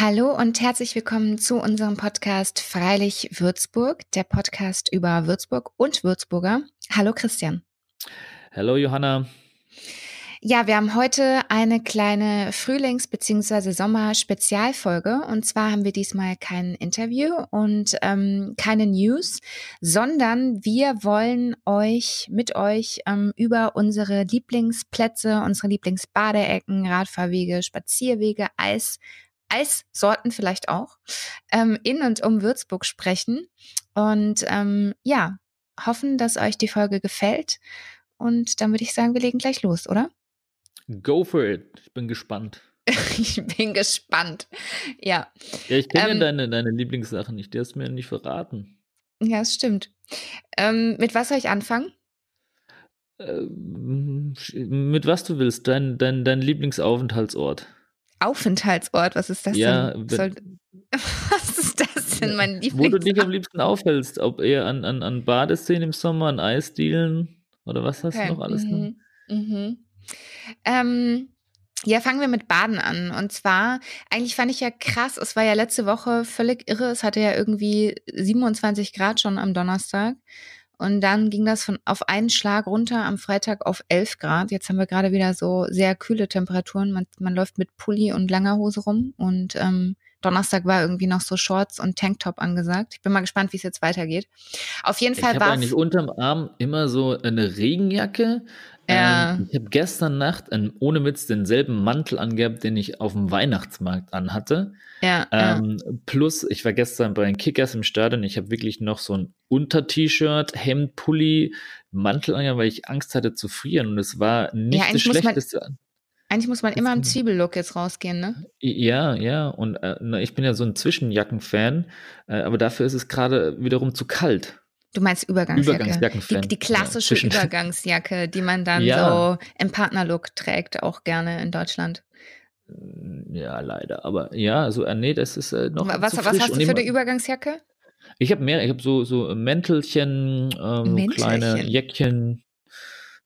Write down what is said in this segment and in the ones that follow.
Hallo und herzlich willkommen zu unserem Podcast Freilich Würzburg, der Podcast über Würzburg und Würzburger. Hallo Christian. Hallo Johanna. Ja, wir haben heute eine kleine Frühlings- bzw. Sommer-Spezialfolge. Und zwar haben wir diesmal kein Interview und ähm, keine News, sondern wir wollen euch mit euch ähm, über unsere Lieblingsplätze, unsere Lieblingsbadeecken, Radfahrwege, Spazierwege, Eis, Eissorten vielleicht auch, ähm, in und um Würzburg sprechen. Und ähm, ja, hoffen, dass euch die Folge gefällt. Und dann würde ich sagen, wir legen gleich los, oder? Go for it. Ich bin gespannt. ich bin gespannt. Ja. Ja, ich kenne ähm, ja deine, deine Lieblingssachen nicht. Die hast du mir nicht verraten. Ja, das stimmt. Ähm, mit was soll ich anfangen? Ähm, mit was du willst. Dein, dein, dein Lieblingsaufenthaltsort. Aufenthaltsort, was ist das ja, denn? Soll, was ist das denn, mein Lieblings Wo du dich am liebsten aufhältst. Ob eher an, an, an Badeszenen im Sommer, an Eisdielen oder was hast okay. du noch alles? Mhm. Mhm. Ähm, ja, fangen wir mit Baden an. Und zwar, eigentlich fand ich ja krass, es war ja letzte Woche völlig irre. Es hatte ja irgendwie 27 Grad schon am Donnerstag. Und dann ging das von auf einen Schlag runter am Freitag auf 11 Grad. Jetzt haben wir gerade wieder so sehr kühle Temperaturen. Man, man läuft mit Pulli und langer Hose rum. Und ähm, Donnerstag war irgendwie noch so Shorts und Tanktop angesagt. Ich bin mal gespannt, wie es jetzt weitergeht. Auf jeden Fall war. Ich habe eigentlich unterm Arm immer so eine Regenjacke, ja. Ähm, ich habe gestern Nacht einen, ohne Witz denselben Mantel angehabt, den ich auf dem Weihnachtsmarkt anhatte. Ja, ähm, ja. Plus, ich war gestern bei den Kickers im Stadion. Ich habe wirklich noch so ein Unter-T-Shirt, Hemd, Pulli, Mantel angehabt, weil ich Angst hatte zu frieren. Und es war nicht ja, das Schlechteste. Man, eigentlich muss man immer im Zwiebellook jetzt rausgehen, ne? Ja, ja. Und äh, ich bin ja so ein Zwischenjacken-Fan. Äh, aber dafür ist es gerade wiederum zu kalt. Du meinst Übergangsjacke. Die, die, klassische ja, Übergangsjacke, die man dann ja. so im Partnerlook trägt, auch gerne in Deutschland. Ja, leider. Aber ja, also äh, nee, das ist äh, noch. Was, was hast du für eine Übergangsjacke? Ich habe mehr, ich habe so, so Mäntelchen, ähm, Mäntelchen. kleine Jäckchen,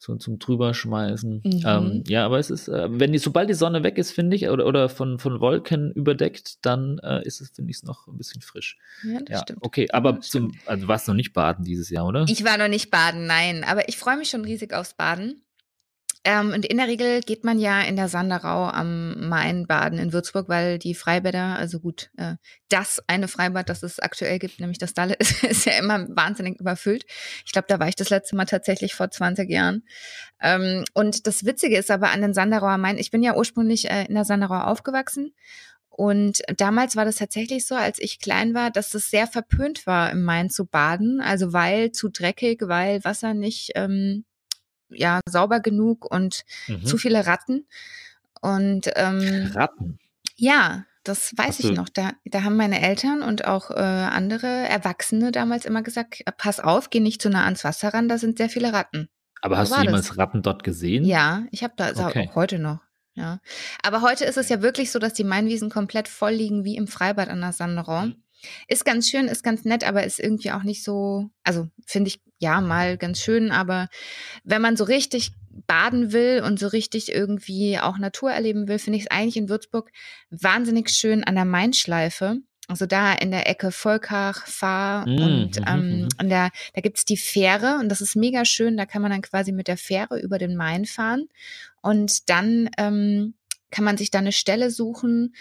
so zum drüberschmeißen. Mhm. Ähm, ja, aber es ist, äh, wenn die, sobald die Sonne weg ist, finde ich, oder, oder von, von Wolken überdeckt, dann äh, ist es, finde ich, noch ein bisschen frisch. Ja, das ja, stimmt. Okay, aber zum, also du warst noch nicht baden dieses Jahr, oder? Ich war noch nicht baden, nein. Aber ich freue mich schon riesig aufs Baden. Ähm, und in der Regel geht man ja in der Sanderau am Main baden in Würzburg, weil die Freibäder, also gut, äh, das eine Freibad, das es aktuell gibt, nämlich das Dalle, ist, ist ja immer wahnsinnig überfüllt. Ich glaube, da war ich das letzte Mal tatsächlich vor 20 Jahren. Ähm, und das Witzige ist aber an den Sanderauer Main, ich bin ja ursprünglich äh, in der Sanderau aufgewachsen und damals war das tatsächlich so, als ich klein war, dass es sehr verpönt war, im Main zu baden. Also weil zu dreckig, weil Wasser nicht ähm, ja sauber genug und mhm. zu viele Ratten. Und ähm, Ratten? Ja, das weiß ich noch. Da, da haben meine Eltern und auch äh, andere Erwachsene damals immer gesagt, pass auf, geh nicht zu nah ans Wasser ran, da sind sehr viele Ratten. Aber hast du jemals das. Ratten dort gesehen? Ja, ich habe da okay. auch heute noch. Ja. Aber heute ist es ja wirklich so, dass die Mainwiesen komplett voll liegen wie im Freibad an der Sanderau. Mhm. Ist ganz schön, ist ganz nett, aber ist irgendwie auch nicht so, also finde ich ja mal ganz schön, aber wenn man so richtig baden will und so richtig irgendwie auch Natur erleben will, finde ich es eigentlich in Würzburg wahnsinnig schön an der Mainschleife. Also da in der Ecke Volkach, Fahr mm, und mhm, ähm, an der, da gibt's die Fähre und das ist mega schön. Da kann man dann quasi mit der Fähre über den Main fahren und dann ähm, kann man sich da eine Stelle suchen,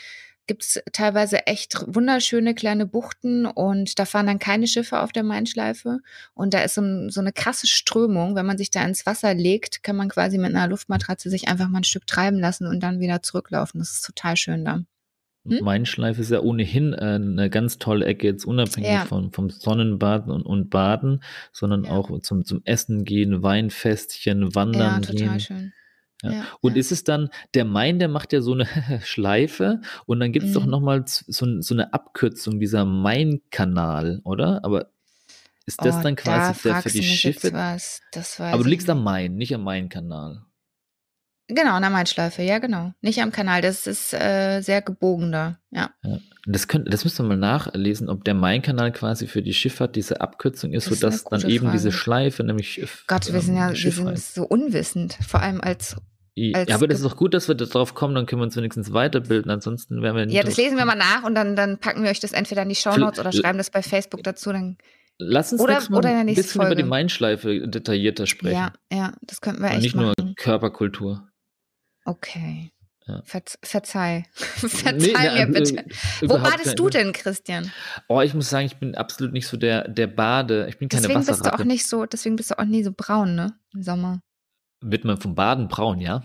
gibt es teilweise echt wunderschöne kleine Buchten und da fahren dann keine Schiffe auf der Mainschleife. Und da ist so, so, eine krasse Strömung. Wenn man sich da ins Wasser legt, kann man quasi mit einer Luftmatratze sich einfach mal ein Stück treiben lassen und dann wieder zurücklaufen. Das ist total schön da. Hm? Mainschleife ist ja ohnehin äh, eine ganz tolle Ecke, jetzt unabhängig ja. von, vom Sonnenbaden und, und Baden, sondern ja. auch zum, zum Essen gehen, Weinfestchen, Wandern ja, total gehen. Schön. Ja. Ja, und ja. ist es dann, der Main, der macht ja so eine Schleife und dann gibt es mhm. doch nochmal so, so eine Abkürzung, dieser Main-Kanal, oder? Aber ist das oh, dann quasi da der für die Schiffe? Aber du liegst nicht. am Main, nicht am Main-Kanal. Genau, an der Mainschleife, ja, genau. Nicht am Kanal, das ist äh, sehr gebogen da, ja. Das, könnt, das müsst ihr mal nachlesen, ob der Main-Kanal quasi für die Schifffahrt diese Abkürzung ist, das sodass ist dann eben Frage. diese Schleife nämlich. Gott, wir sind ja wir sind so unwissend, vor allem als ja, aber das ist doch gut, dass wir darauf kommen, dann können wir uns wenigstens weiterbilden. Ansonsten werden wir nicht. Ja, das lesen wir mal nach und dann, dann packen wir euch das entweder in die Shownotes oder schreiben das bei Facebook dazu. Dann Lass uns oder, mal oder ein bisschen Folge. über die Mindschleife detaillierter sprechen. Ja, ja, das könnten wir echt und nicht machen. nur Körperkultur. Okay. Ja. Ver verzeih. verzeih nee, mir bitte. Äh, Wo badest du denn, Christian? Oh, ich muss sagen, ich bin absolut nicht so der, der Bade. Ich bin keine deswegen Bist du auch nicht so, deswegen bist du auch nie so braun, ne? Im Sommer. Wird man vom Baden braun, ja?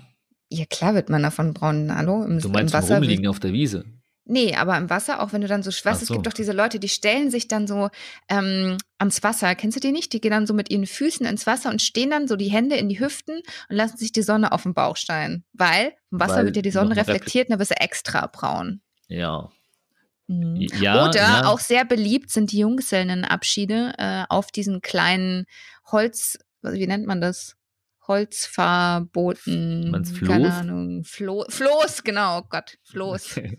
Ja, klar wird man davon braun. Hallo? Im, du meinst im Wasser rumliegen auf der Wiese? Nee, aber im Wasser, auch wenn du dann so schweißt, so. es gibt doch diese Leute, die stellen sich dann so ähm, ans Wasser. Kennst du die nicht? Die gehen dann so mit ihren Füßen ins Wasser und stehen dann so die Hände in die Hüften und lassen sich die Sonne auf den Bauch scheinen. Weil im Wasser Weil wird ja die Sonne reflektiert und dann bist du extra braun. Ja. Mhm. Ja, Oder ja. auch sehr beliebt sind die Junggesellenabschiede äh, auf diesen kleinen Holz, wie nennt man das? Holzfahrbooten. Meinst Floß? Keine Ahnung. Flo Floß, genau, oh Gott, Floß.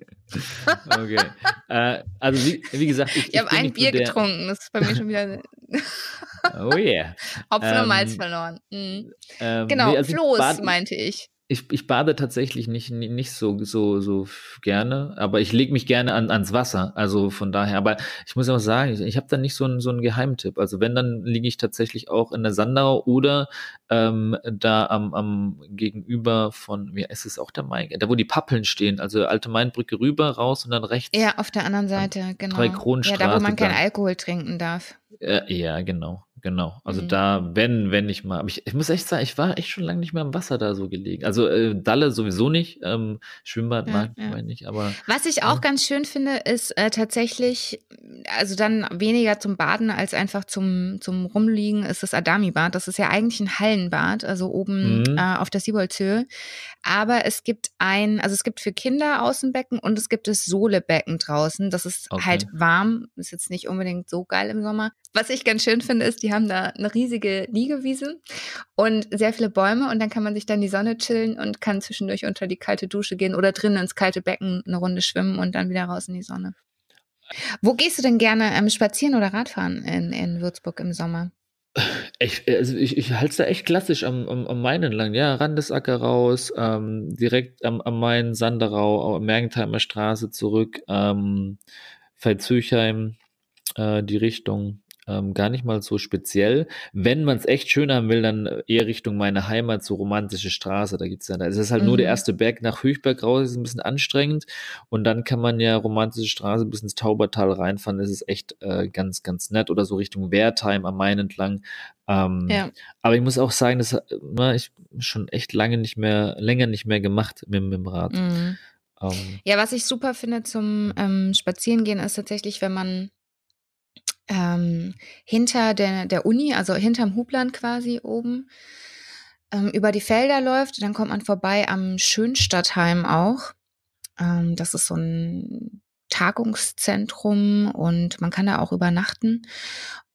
Okay. äh, also wie, wie, gesagt, ich, ich, ich habe ein Bier getrunken, das ist bei mir schon wieder. oh yeah. Hopfen ähm, und Malz verloren. Mhm. Ähm, genau, nee, also Floß meinte ich ich, ich bade tatsächlich nicht, nicht so, so, so gerne, aber ich lege mich gerne an, ans Wasser. Also von daher, aber ich muss auch sagen, ich, ich habe da nicht so einen, so einen Geheimtipp. Also wenn, dann liege ich tatsächlich auch in der Sandau oder ähm, da am, am Gegenüber von, wie ist es auch der Main, da wo die Pappeln stehen, also alte Mainbrücke rüber, raus und dann rechts. Ja, auf der anderen Seite, genau. Ja, da wo man keinen Alkohol trinken darf. Äh, ja, genau. Genau. Also mhm. da, wenn, wenn ich mal, ich, ich muss echt sagen, ich war echt schon lange nicht mehr im Wasser da so gelegen. Also äh, Dalle sowieso nicht, ähm, Schwimmbad ja, mag ja. ich nicht, aber. Was ich auch ja. ganz schön finde, ist äh, tatsächlich, also dann weniger zum Baden als einfach zum, zum Rumliegen, ist das Adami-Bad. Das ist ja eigentlich ein Hallenbad, also oben mhm. äh, auf der Sieboldshöhe. Aber es gibt ein, also es gibt für Kinder Außenbecken und es gibt das Sohlebecken draußen. Das ist okay. halt warm, ist jetzt nicht unbedingt so geil im Sommer. Was ich ganz schön finde, ist, die haben da eine riesige Liegewiese und sehr viele Bäume und dann kann man sich dann die Sonne chillen und kann zwischendurch unter die kalte Dusche gehen oder drinnen ins kalte Becken eine Runde schwimmen und dann wieder raus in die Sonne. Wo gehst du denn gerne ähm, spazieren oder Radfahren in, in Würzburg im Sommer? Ich, also ich, ich halte es da echt klassisch am, am, am Main entlang, ja, Randesacker raus, ähm, direkt am, am Main, Sanderau, Mergentheimer Straße zurück, ähm, Veitshöchheim, äh, die Richtung, ähm, gar nicht mal so speziell. Wenn man es echt schön haben will, dann eher Richtung meine Heimat, so romantische Straße. Da gibt's ja, es ist halt mhm. nur der mhm. erste Berg nach Höchberg raus, ist ein bisschen anstrengend. Und dann kann man ja romantische Straße bis ins Taubertal reinfahren. Das ist echt äh, ganz, ganz nett. Oder so Richtung Wertheim am Main entlang. Ähm, ja. Aber ich muss auch sagen, das na, ich schon echt lange nicht mehr, länger nicht mehr gemacht mit, mit dem Rad. Mhm. Ähm. ja, was ich super finde zum ähm, Spazierengehen ist tatsächlich, wenn man ähm, hinter der, der Uni, also hinterm Hubland quasi oben, ähm, über die Felder läuft. Dann kommt man vorbei am Schönstadtheim auch. Ähm, das ist so ein Tagungszentrum und man kann da auch übernachten.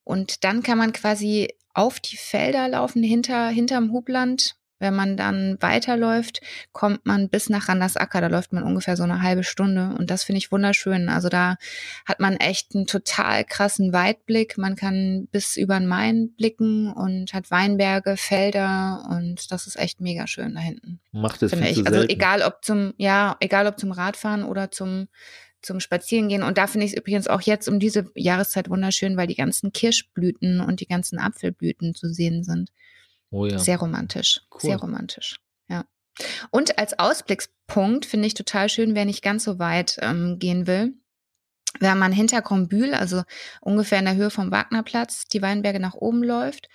Und dann kann man quasi auf die Felder laufen, hinter, hinterm Hubland wenn man dann weiterläuft, kommt man bis nach Randersacker. Da läuft man ungefähr so eine halbe Stunde. Und das finde ich wunderschön. Also da hat man echt einen total krassen Weitblick. Man kann bis über den Main blicken und hat Weinberge, Felder. Und das ist echt mega schön da hinten. Macht es viel ich. Also egal ob zum, ja, egal ob zum Radfahren oder zum zum Spazierengehen. Und da finde ich es übrigens auch jetzt um diese Jahreszeit wunderschön, weil die ganzen Kirschblüten und die ganzen Apfelblüten zu sehen sind. Oh ja. Sehr romantisch. Cool. Sehr romantisch. Ja. Und als Ausblickspunkt finde ich total schön, wer nicht ganz so weit ähm, gehen will. Wenn man hinter Krombühl, also ungefähr in der Höhe vom Wagnerplatz, die Weinberge nach oben läuft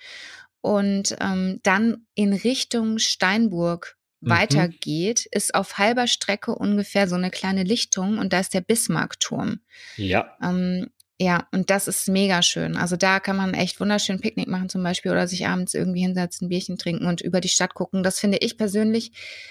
und ähm, dann in Richtung Steinburg mhm. weitergeht, ist auf halber Strecke ungefähr so eine kleine Lichtung und da ist der Bismarckturm. Ja. Ähm, ja, und das ist mega schön. Also da kann man echt wunderschön Picknick machen zum Beispiel oder sich abends irgendwie hinsetzen, Bierchen trinken und über die Stadt gucken. Das finde ich persönlich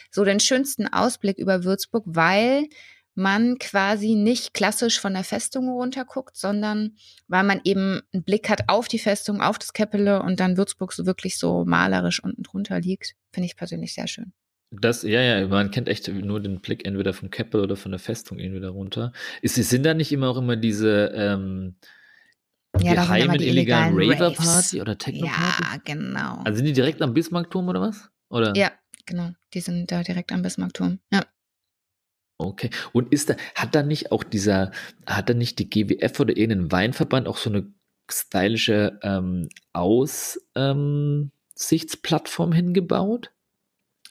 so den schönsten Ausblick über Würzburg, weil man quasi nicht klassisch von der Festung runterguckt, sondern weil man eben einen Blick hat auf die Festung, auf das Käppele und dann Würzburg so wirklich so malerisch unten drunter liegt. Finde ich persönlich sehr schön. Das, ja, ja, man kennt echt nur den Blick entweder vom Keppel oder von der Festung irgendwie runter. Ist, sind da nicht immer auch immer diese ähm, ja, geheimen die illegalen Raver-Party oder Techno-Party? Ja, genau. Also sind die direkt am Bismarckturm oder was? Oder? Ja, genau. Die sind da direkt am Bismarckturm. Ja. Okay. Und ist da, hat da nicht auch dieser, hat da nicht die GWF oder irgendein Weinverband auch so eine stylische ähm, Aussichtsplattform ähm, hingebaut?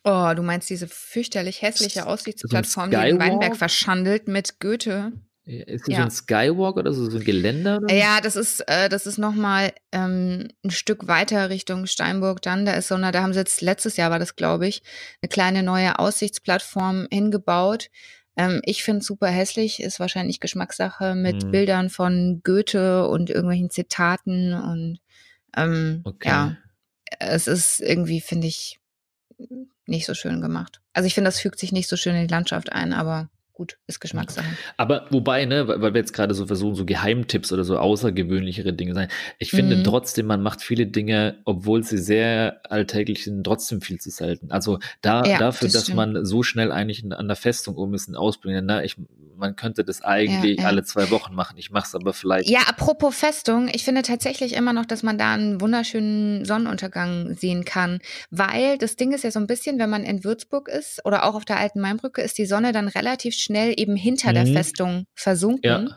Oh, du meinst diese fürchterlich hässliche Aussichtsplattform, so die den Weinberg verschandelt mit Goethe. Ist das ja. so ein Skywalk oder so, so ein Geländer? Ja, das ist, äh, das ist nochmal ähm, ein Stück weiter Richtung Steinburg dann. Da ist so eine, da haben sie jetzt, letztes Jahr war das, glaube ich, eine kleine neue Aussichtsplattform hingebaut. Ähm, ich finde es super hässlich, ist wahrscheinlich Geschmackssache mit hm. Bildern von Goethe und irgendwelchen Zitaten und ähm, okay. ja, es ist irgendwie, finde ich, nicht so schön gemacht. Also ich finde, das fügt sich nicht so schön in die Landschaft ein, aber gut, ist Geschmackssache. Aber wobei, ne, weil wir jetzt gerade so versuchen, so Geheimtipps oder so außergewöhnlichere Dinge sein. Ich finde mhm. trotzdem, man macht viele Dinge, obwohl sie sehr alltäglich sind, trotzdem viel zu selten. Also da, ja, dafür, das dass stimmt. man so schnell eigentlich an der Festung um ist, ein Ausbringen, ne, ich, man könnte das eigentlich ja, ja. alle zwei Wochen machen. Ich mache es aber vielleicht. Ja, apropos Festung, ich finde tatsächlich immer noch, dass man da einen wunderschönen Sonnenuntergang sehen kann, weil das Ding ist ja so ein bisschen, wenn man in Würzburg ist oder auch auf der alten Mainbrücke, ist die Sonne dann relativ schnell eben hinter mhm. der Festung versunken. Ja.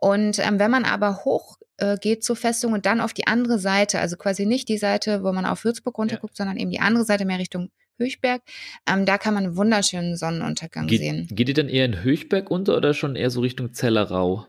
Und ähm, wenn man aber hoch äh, geht zur Festung und dann auf die andere Seite, also quasi nicht die Seite, wo man auf Würzburg runterguckt, sondern eben die andere Seite mehr Richtung Höchberg, ähm, da kann man einen wunderschönen Sonnenuntergang Ge sehen. Geht ihr dann eher in Höchberg unter oder schon eher so Richtung Zellerau?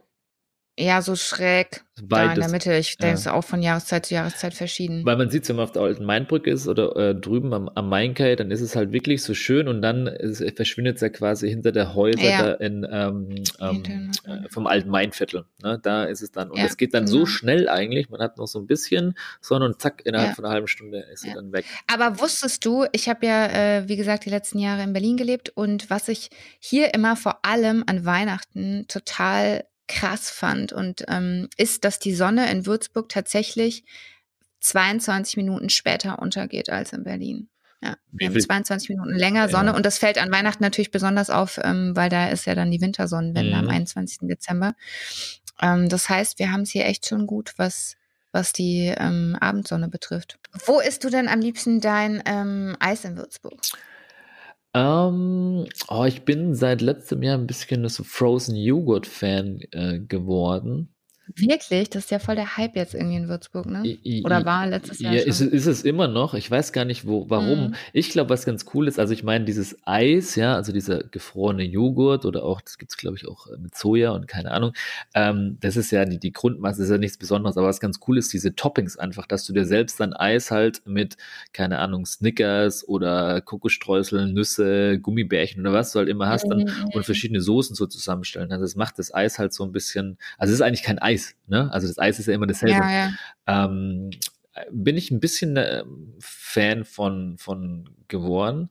Ja, so schräg Beides. da in der Mitte. Ich denke, es ist auch von Jahreszeit zu Jahreszeit verschieden. Weil man sieht, wenn man auf der alten Mainbrücke ist oder äh, drüben am, am Mainkai, dann ist es halt wirklich so schön und dann ist, verschwindet es ja quasi hinter der Häuser ja. in, ähm, ähm, äh, vom alten Mainviertel. Ne? Da ist es dann. Und es ja, geht dann genau. so schnell eigentlich. Man hat noch so ein bisschen Sonne und zack, innerhalb ja. von einer halben Stunde ist sie dann weg. Aber wusstest du, ich habe ja, äh, wie gesagt, die letzten Jahre in Berlin gelebt und was ich hier immer vor allem an Weihnachten total krass fand und ähm, ist, dass die Sonne in Würzburg tatsächlich 22 Minuten später untergeht als in Berlin. Ja, wir haben 22 Minuten länger Sonne ja. und das fällt an Weihnachten natürlich besonders auf, ähm, weil da ist ja dann die Wintersonnenwende mhm. am 21. Dezember. Ähm, das heißt, wir haben es hier echt schon gut, was was die ähm, Abendsonne betrifft. Wo isst du denn am liebsten dein ähm, Eis in Würzburg? Ähm, oh, ich bin seit letztem Jahr ein bisschen so Frozen Joghurt Fan äh, geworden. Wirklich? Das ist ja voll der Hype jetzt irgendwie in Würzburg, ne? Oder war letztes Jahr Ja, schon? ist, ist es immer noch. Ich weiß gar nicht, wo, warum. Mhm. Ich glaube, was ganz cool ist, also ich meine, dieses Eis, ja, also dieser gefrorene Joghurt oder auch, das gibt es, glaube ich, auch äh, mit Soja und keine Ahnung. Ähm, das ist ja die, die Grundmasse, das ist ja nichts Besonderes, aber was ganz cool ist, diese Toppings einfach, dass du dir selbst dein Eis halt mit, keine Ahnung, Snickers oder Kokosstreuseln, Nüsse, Gummibärchen oder was du halt immer hast dann, mhm. und verschiedene Soßen so zusammenstellen. Also das macht das Eis halt so ein bisschen, also es ist eigentlich kein Eis Eis. Ne? Also das Eis ist ja immer dasselbe. Ja, ja. Ähm, bin ich ein bisschen äh, Fan von, von geworden.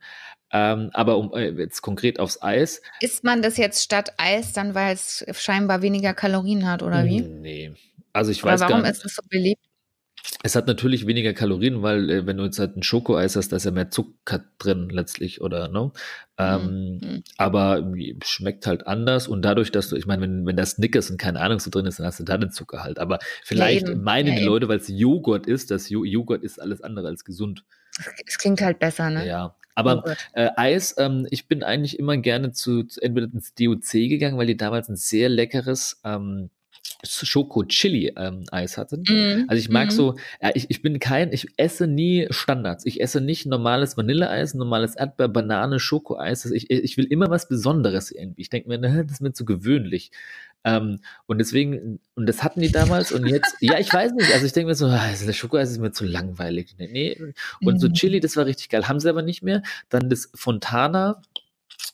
Ähm, aber um äh, jetzt konkret aufs Eis. Isst man das jetzt statt Eis dann, weil es scheinbar weniger Kalorien hat, oder wie? Nee. Also ich weiß gar nicht. Warum ist es so beliebt? Es hat natürlich weniger Kalorien, weil äh, wenn du jetzt halt ein Schokoeis hast, da ist ja mehr Zucker drin letztlich, oder ne? Ähm, mhm. Aber schmeckt halt anders und dadurch, dass du, ich meine, wenn, wenn da Snickers und keine Ahnung so drin ist, dann hast du da den Zucker halt. Aber vielleicht ja, meinen ja, die Leute, weil es Joghurt ist, dass Joghurt ist alles andere als gesund. Es klingt halt besser, ne? Ja. Aber äh, Eis, ähm, ich bin eigentlich immer gerne zu, zu entweder ins DOC gegangen, weil die damals ein sehr leckeres ähm, Schoko-Chili-Eis ähm, hatten. Mm, also ich mag mm. so, ja, ich, ich bin kein, ich esse nie Standards. Ich esse nicht normales Vanilleeis, normales Erdbeer, Banane, Schokoeis. Also ich, ich will immer was Besonderes irgendwie. Ich denke mir, ne, das ist mir zu gewöhnlich. Ähm, und deswegen, und das hatten die damals und jetzt, ja, ich weiß nicht, also ich denke mir so, ah, das Schokoeis ist mir zu langweilig. Nee, und so mhm. Chili, das war richtig geil. Haben sie aber nicht mehr. Dann das Fontana,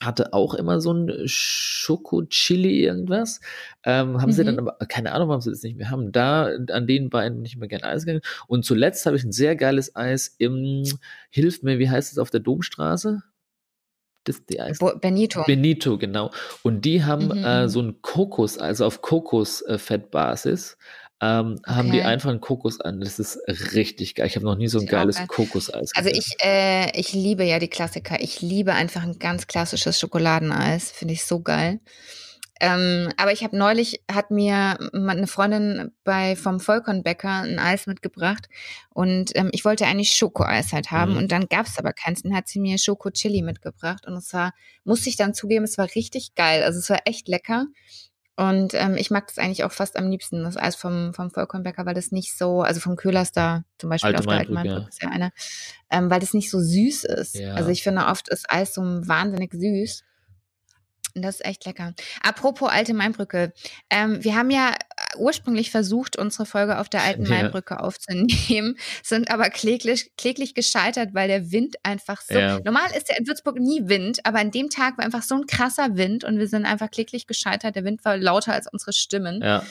hatte auch immer so ein Schoko-Chili irgendwas. Ähm, haben mhm. sie dann mhm. aber, keine Ahnung, warum sie das nicht mehr haben. Da, an den beiden bin ich immer gerne Eis gegangen. Und zuletzt habe ich ein sehr geiles Eis im, hilf mir, wie heißt es auf der Domstraße? Das, die Eis Benito. Benito, genau. Und die haben mhm. äh, mhm. so ein Kokos, also auf Kokosfettbasis, ähm, okay. haben die einfach einen Kokos an. Das ist richtig geil. Ich habe noch nie so ein geiles Kokoseis Also ich, äh, ich liebe ja die Klassiker. Ich liebe einfach ein ganz klassisches Schokoladeneis. Finde ich so geil. Ähm, aber ich habe neulich, hat mir eine Freundin bei vom Vollkornbäcker ein Eis mitgebracht und ähm, ich wollte eigentlich Schokoeis halt haben mhm. und dann gab es aber keins. Dann hat sie mir Schoko-Chili mitgebracht und es war, musste ich dann zugeben, es war richtig geil. Also es war echt lecker. Und ähm, ich mag das eigentlich auch fast am liebsten, das Eis vom, vom Vollkornbäcker, weil das nicht so, also vom Köhlerster zum Beispiel Alte auf der Altmainbrücke ja. ist ja eine, ähm, weil das nicht so süß ist. Ja. Also ich finde oft ist Eis so wahnsinnig süß. Das ist echt lecker. Apropos alte Mainbrücke. Ähm, wir haben ja ursprünglich versucht, unsere Folge auf der alten ja. Mainbrücke aufzunehmen, sind aber kläglich, kläglich gescheitert, weil der Wind einfach so. Ja. Normal ist ja in Würzburg nie Wind, aber an dem Tag war einfach so ein krasser Wind und wir sind einfach kläglich gescheitert. Der Wind war lauter als unsere Stimmen. Ja.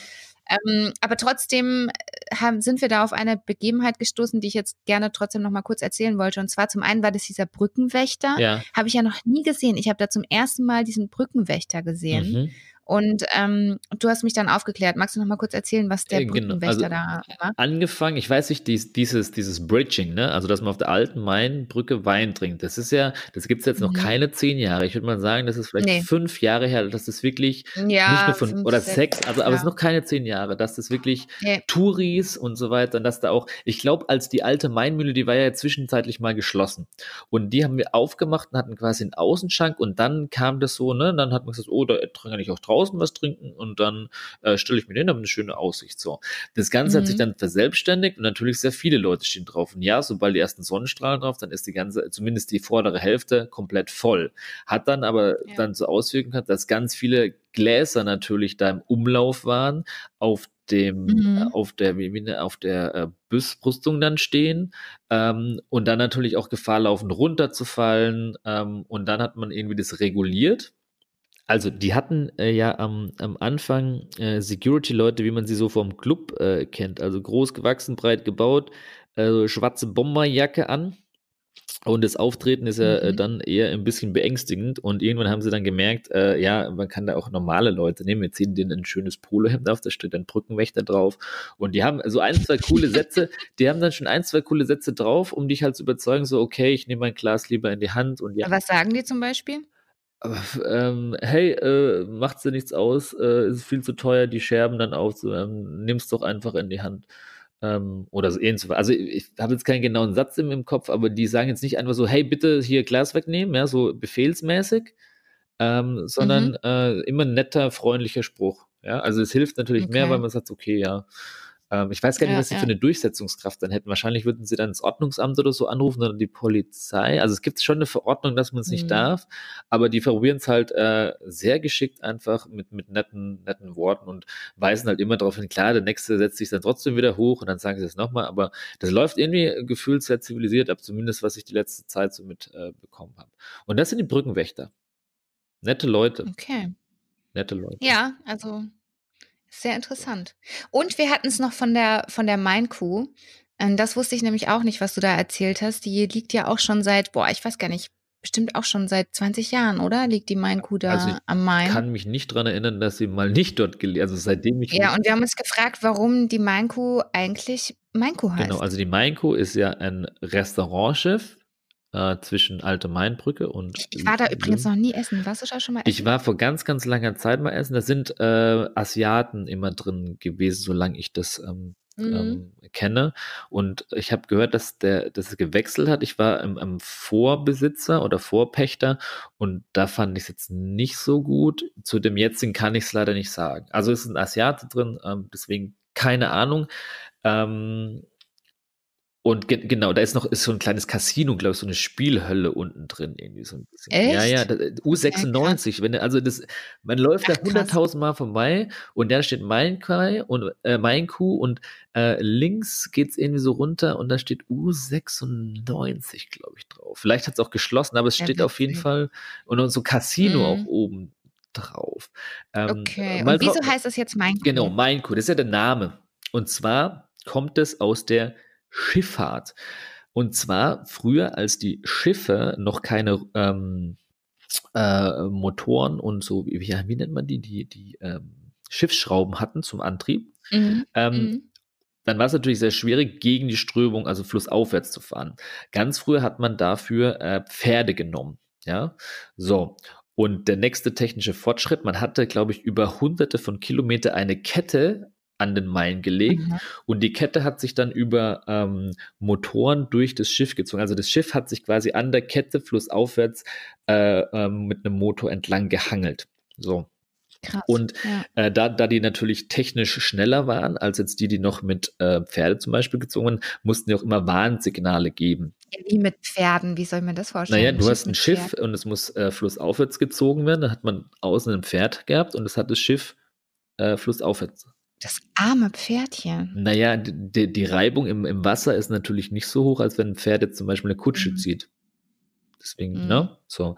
Ähm, aber trotzdem äh, haben, sind wir da auf eine Begebenheit gestoßen, die ich jetzt gerne trotzdem noch mal kurz erzählen wollte. Und zwar zum einen war das dieser Brückenwächter. Ja. Habe ich ja noch nie gesehen. Ich habe da zum ersten Mal diesen Brückenwächter gesehen. Mhm. Und ähm, du hast mich dann aufgeklärt. Magst du noch mal kurz erzählen, was der äh, genau. Brückenwächter also, da macht? Angefangen, ich weiß nicht, dies, dieses, dieses Bridging, ne? also dass man auf der alten Mainbrücke Wein trinkt, das ist ja, das gibt es jetzt noch mhm. keine zehn Jahre. Ich würde mal sagen, das ist vielleicht nee. fünf Jahre her, dass das wirklich ja, nicht nur von, fünf, oder sechs, also aber es ist noch keine zehn Jahre, dass das wirklich nee. Touris und so weiter und dass da auch, ich glaube, als die alte Mainmühle, die war ja zwischenzeitlich mal geschlossen. Und die haben wir aufgemacht und hatten quasi einen Außenschank und dann kam das so, ne? Dann hat man gesagt, oh, da kann ich auch draußen draußen was trinken und dann äh, stelle ich mir hin, habe eine schöne Aussicht. So. Das Ganze mhm. hat sich mhm. dann verselbstständigt und natürlich sehr viele Leute stehen drauf. Und ja, sobald die ersten Sonnenstrahlen drauf, dann ist die ganze, zumindest die vordere Hälfte komplett voll. Hat dann aber ja. dann so Auswirkungen gehabt, dass ganz viele Gläser natürlich da im Umlauf waren, auf dem, mhm. auf der, auf der äh, Brüstung dann stehen ähm, und dann natürlich auch Gefahr laufen, runterzufallen ähm, und dann hat man irgendwie das reguliert also, die hatten äh, ja am, am Anfang äh, Security-Leute, wie man sie so vom Club äh, kennt. Also groß gewachsen, breit gebaut, äh, schwarze Bomberjacke an. Und das Auftreten ist ja äh, mhm. dann eher ein bisschen beängstigend. Und irgendwann haben sie dann gemerkt, äh, ja, man kann da auch normale Leute nehmen. Wir ziehen denen ein schönes Polohemd auf, da steht ein Brückenwächter drauf. Und die haben so ein, zwei coole Sätze, die haben dann schon ein, zwei coole Sätze drauf, um dich halt zu überzeugen, so, okay, ich nehme mein Glas lieber in die Hand. Und ja. Was sagen die zum Beispiel? Ähm, hey, äh, macht's dir nichts aus, äh, ist viel zu teuer, die Scherben dann auf, ähm, nimm's doch einfach in die Hand. Ähm, oder so ähnlich. Also ich, ich habe jetzt keinen genauen Satz im, im, Kopf, aber die sagen jetzt nicht einfach so, hey, bitte hier Glas wegnehmen, ja, so befehlsmäßig, ähm, sondern mhm. äh, immer netter, freundlicher Spruch. Ja, also es hilft natürlich okay. mehr, weil man sagt, okay, ja, ähm, ich weiß gar nicht, ja, was sie ja. für eine Durchsetzungskraft dann hätten. Wahrscheinlich würden sie dann das Ordnungsamt oder so anrufen oder die Polizei. Also es gibt schon eine Verordnung, dass man es nicht mhm. darf, aber die probieren es halt äh, sehr geschickt einfach mit, mit netten, netten Worten und weisen halt immer darauf hin, klar, der nächste setzt sich dann trotzdem wieder hoch und dann sagen sie es nochmal, aber das läuft irgendwie gefühlt sehr zivilisiert ab, zumindest was ich die letzte Zeit so mitbekommen äh, habe. Und das sind die Brückenwächter. Nette Leute. Okay. Nette Leute. Ja, also sehr interessant. Und wir hatten es noch von der, von der Main-Kuh. Ähm, das wusste ich nämlich auch nicht, was du da erzählt hast. Die liegt ja auch schon seit, boah, ich weiß gar nicht, bestimmt auch schon seit 20 Jahren, oder? Liegt die Main-Kuh da also am Main? Ich kann mich nicht daran erinnern, dass sie mal nicht dort gelebt Also seitdem ich. Ja, und wir haben uns gefragt, warum die Main-Kuh eigentlich Main-Kuh heißt. Genau, also die Main-Kuh ist ja ein Restaurantschiff äh, zwischen Alte Mainbrücke und. Ich war da übrigens noch nie essen. Warst du da schon mal essen? Ich war vor ganz, ganz langer Zeit mal essen. Da sind äh, Asiaten immer drin gewesen, solange ich das ähm, mhm. ähm, kenne. Und ich habe gehört, dass der, dass es gewechselt hat. Ich war im, im Vorbesitzer oder Vorpächter und da fand ich es jetzt nicht so gut. Zu dem jetzigen kann ich es leider nicht sagen. Also es ist ein Asiate drin, ähm, deswegen keine Ahnung. Ähm, und ge genau, da ist noch ist so ein kleines Casino, glaube ich, so eine Spielhölle unten drin irgendwie so ein bisschen. Echt? Ja, ja, U96, ja, wenn also das man läuft Ach, da hunderttausend Mal vorbei und da steht mein Kai und äh, mein Kuh und äh, links es irgendwie so runter und da steht U96, glaube ich, drauf. Vielleicht hat es auch geschlossen, aber es steht ja, auf jeden Fall und so Casino mhm. auch oben drauf. Ähm, okay, und wieso heißt das jetzt mein Kuh? Genau, mein Kuh, das ist ja der Name. Und zwar kommt es aus der Schifffahrt. Und zwar früher, als die Schiffe noch keine ähm, äh, Motoren und so, wie, wie, nennt man die, die, die ähm, Schiffsschrauben hatten zum Antrieb. Mhm. Ähm, mhm. Dann war es natürlich sehr schwierig, gegen die Strömung, also flussaufwärts zu fahren. Ganz früher hat man dafür äh, Pferde genommen. Ja, so. Und der nächste technische Fortschritt, man hatte, glaube ich, über hunderte von Kilometern eine Kette an den Main gelegt mhm. und die Kette hat sich dann über ähm, Motoren durch das Schiff gezogen. Also das Schiff hat sich quasi an der Kette flussaufwärts äh, ähm, mit einem Motor entlang gehangelt. So. Krass, und ja. äh, da, da die natürlich technisch schneller waren als jetzt die, die noch mit äh, Pferde zum Beispiel gezogen wurden, mussten die auch immer Warnsignale geben. Wie mit Pferden, wie soll man das vorstellen? Naja, du hast ein Schiff Pferd. und es muss äh, flussaufwärts gezogen werden. Da hat man außen ein Pferd gehabt und es hat das Schiff äh, flussaufwärts. Das arme Pferdchen. Naja, die, die Reibung im, im Wasser ist natürlich nicht so hoch, als wenn ein Pferd jetzt zum Beispiel eine Kutsche mhm. zieht. Deswegen, mhm. ne? So.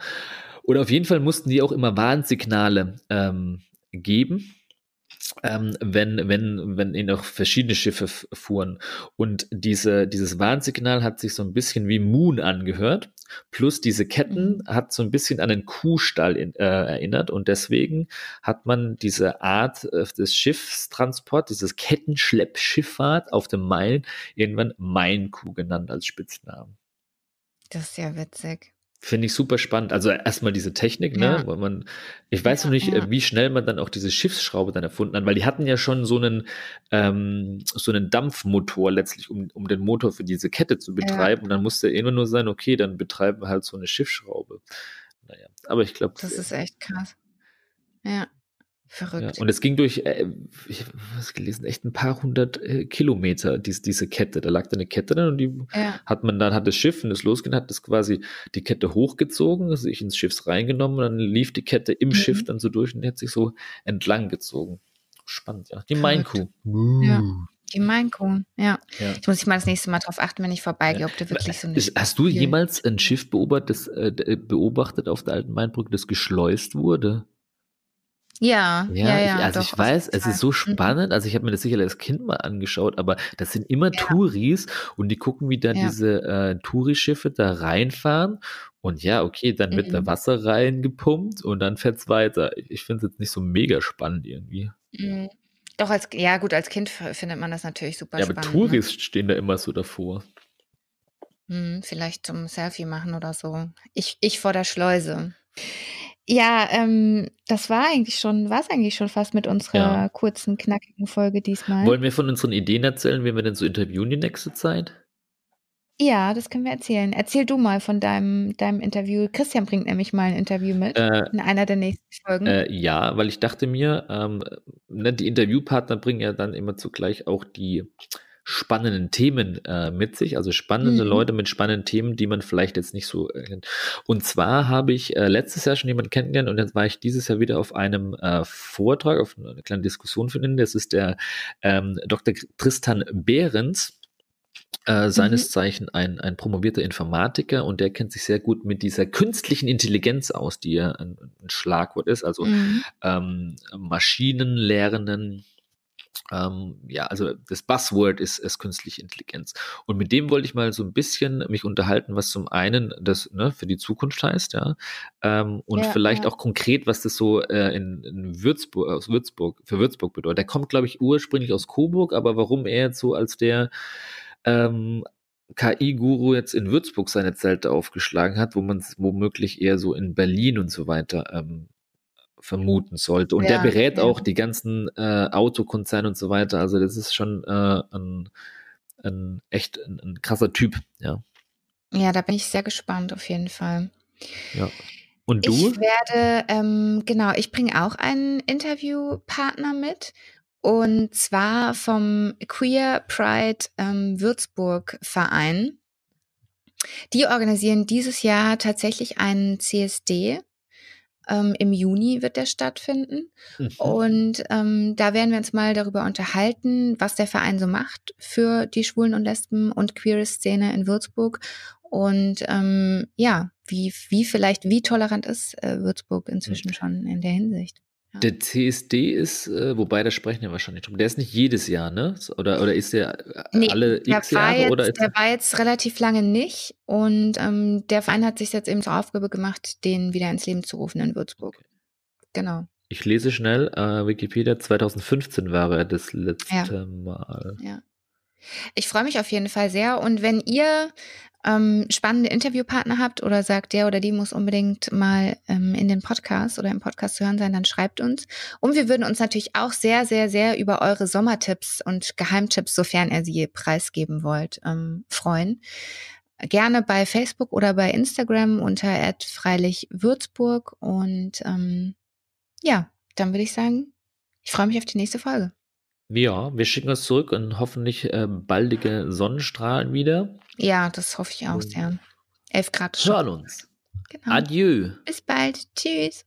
Oder auf jeden Fall mussten die auch immer Warnsignale ähm, geben ähm, wenn, wenn, wenn ihnen auch verschiedene Schiffe fuhren. Und diese, dieses Warnsignal hat sich so ein bisschen wie Moon angehört. Plus diese Ketten mhm. hat so ein bisschen an einen Kuhstall in, äh, erinnert. Und deswegen hat man diese Art äh, des Schiffstransport, dieses Kettenschleppschifffahrt auf dem Main irgendwann Mainkuh genannt als Spitznamen. Das ist ja witzig. Finde ich super spannend. Also erstmal diese Technik, ne, ja. weil man, ich weiß ja, noch nicht, ja. wie schnell man dann auch diese Schiffsschraube dann erfunden hat, weil die hatten ja schon so einen, ähm, so einen Dampfmotor letztlich, um, um den Motor für diese Kette zu betreiben. Und dann musste immer nur sein, okay, dann betreiben wir halt so eine Schiffsschraube. Naja, aber ich glaube. Das ist echt krass. Ja. Verrückt. Ja, und es ging durch, äh, ich habe was gelesen, echt ein paar hundert äh, Kilometer, dies, diese Kette. Da lag da eine Kette drin und die ja. hat man dann, hat das Schiff, und das losging, hat das quasi die Kette hochgezogen, sich ins Schiff reingenommen und dann lief die Kette im mhm. Schiff dann so durch und die hat sich so entlang gezogen. Spannend, ja. Die Mainkuh. Ja. Die Mainkuh, ja. ja. Ich muss mich mal das nächste Mal drauf achten, wenn ich vorbeigehe, ob du wirklich so eine. Hast du jemals ein Schiff beobachtet, das, äh, beobachtet auf der alten Mainbrücke, das geschleust wurde? Ja, ja, ja. ich, also doch, ich weiß, es ist so mhm. spannend. Also ich habe mir das sicherlich als Kind mal angeschaut, aber das sind immer ja. Touris und die gucken, wie dann ja. diese äh, Tourischiffe da reinfahren. Und ja, okay, dann wird mhm. da Wasser reingepumpt und dann fährt es weiter. Ich finde es jetzt nicht so mega spannend irgendwie. Mhm. Doch, als, ja gut, als Kind findet man das natürlich super ja, spannend. Ja, aber Touris ne? stehen da immer so davor. Hm, vielleicht zum Selfie machen oder so. Ich, ich vor der Schleuse. Ja, ähm, das war eigentlich schon, war es eigentlich schon fast mit unserer ja. kurzen, knackigen Folge diesmal. Wollen wir von unseren Ideen erzählen, wen wir denn so interviewen die nächste Zeit? Ja, das können wir erzählen. Erzähl du mal von deinem, deinem Interview. Christian bringt nämlich mal ein Interview mit äh, in einer der nächsten Folgen. Äh, ja, weil ich dachte mir, ähm, ne, die Interviewpartner bringen ja dann immer zugleich auch die spannenden Themen äh, mit sich, also spannende mhm. Leute mit spannenden Themen, die man vielleicht jetzt nicht so äh, kennt. Und zwar habe ich äh, letztes Jahr schon jemanden kennengelernt und jetzt war ich dieses Jahr wieder auf einem äh, Vortrag, auf eine kleine Diskussion von Ihnen. Das ist der ähm, Dr. Tristan Behrens. Äh, seines mhm. Zeichen ein, ein promovierter Informatiker und der kennt sich sehr gut mit dieser künstlichen Intelligenz aus, die ja ein, ein Schlagwort ist, also mhm. ähm, Maschinen lernen, ähm, ja, also das Buzzword ist, ist künstliche Intelligenz. Und mit dem wollte ich mal so ein bisschen mich unterhalten, was zum einen das ne, für die Zukunft heißt, ja, ähm, und ja, vielleicht ja. auch konkret, was das so äh, in, in, Würzburg, aus Würzburg, für Würzburg bedeutet. Der kommt, glaube ich, ursprünglich aus Coburg, aber warum er jetzt so als der ähm, KI-Guru jetzt in Würzburg seine Zelte aufgeschlagen hat, wo man es womöglich eher so in Berlin und so weiter ähm, vermuten sollte. Und ja, der berät ja. auch die ganzen äh, Autokonzerne und so weiter. Also das ist schon äh, ein, ein echt ein, ein, krasser Typ, ja. Ja, da bin ich sehr gespannt auf jeden Fall. Ja. Und du? Ich werde, ähm, genau, ich bringe auch einen Interviewpartner mit. Und zwar vom Queer Pride ähm, Würzburg Verein. Die organisieren dieses Jahr tatsächlich einen CSD ähm, Im Juni wird der stattfinden. Mhm. Und ähm, da werden wir uns mal darüber unterhalten, was der Verein so macht für die Schwulen und Lesben und queere Szene in Würzburg. Und ähm, ja, wie, wie vielleicht, wie tolerant ist äh, Würzburg inzwischen mhm. schon in der Hinsicht. Der CSD ist, äh, wobei da sprechen wir wahrscheinlich drum. Der ist nicht jedes Jahr, ne? Oder, oder ist der äh, nee, alle der x Jahre? Jetzt, oder der war jetzt relativ lange nicht. Und ähm, der Verein hat sich jetzt eben zur Aufgabe gemacht, den wieder ins Leben zu rufen in Würzburg. Okay. Genau. Ich lese schnell, äh, Wikipedia 2015 war er das letzte ja. Mal. Ja. Ich freue mich auf jeden Fall sehr. Und wenn ihr ähm, spannende Interviewpartner habt oder sagt, der oder die muss unbedingt mal ähm, in den Podcast oder im Podcast zu hören sein, dann schreibt uns. Und wir würden uns natürlich auch sehr, sehr, sehr über eure Sommertipps und Geheimtipps, sofern ihr sie preisgeben wollt, ähm, freuen. Gerne bei Facebook oder bei Instagram unter @freilichwürzburg und ähm, ja, dann würde ich sagen, ich freue mich auf die nächste Folge. Ja, wir schicken es zurück und hoffentlich äh, baldige Sonnenstrahlen wieder. Ja, das hoffe ich auch sehr. 11 Grad. Hören uns. Genau. Adieu. Bis bald. Tschüss.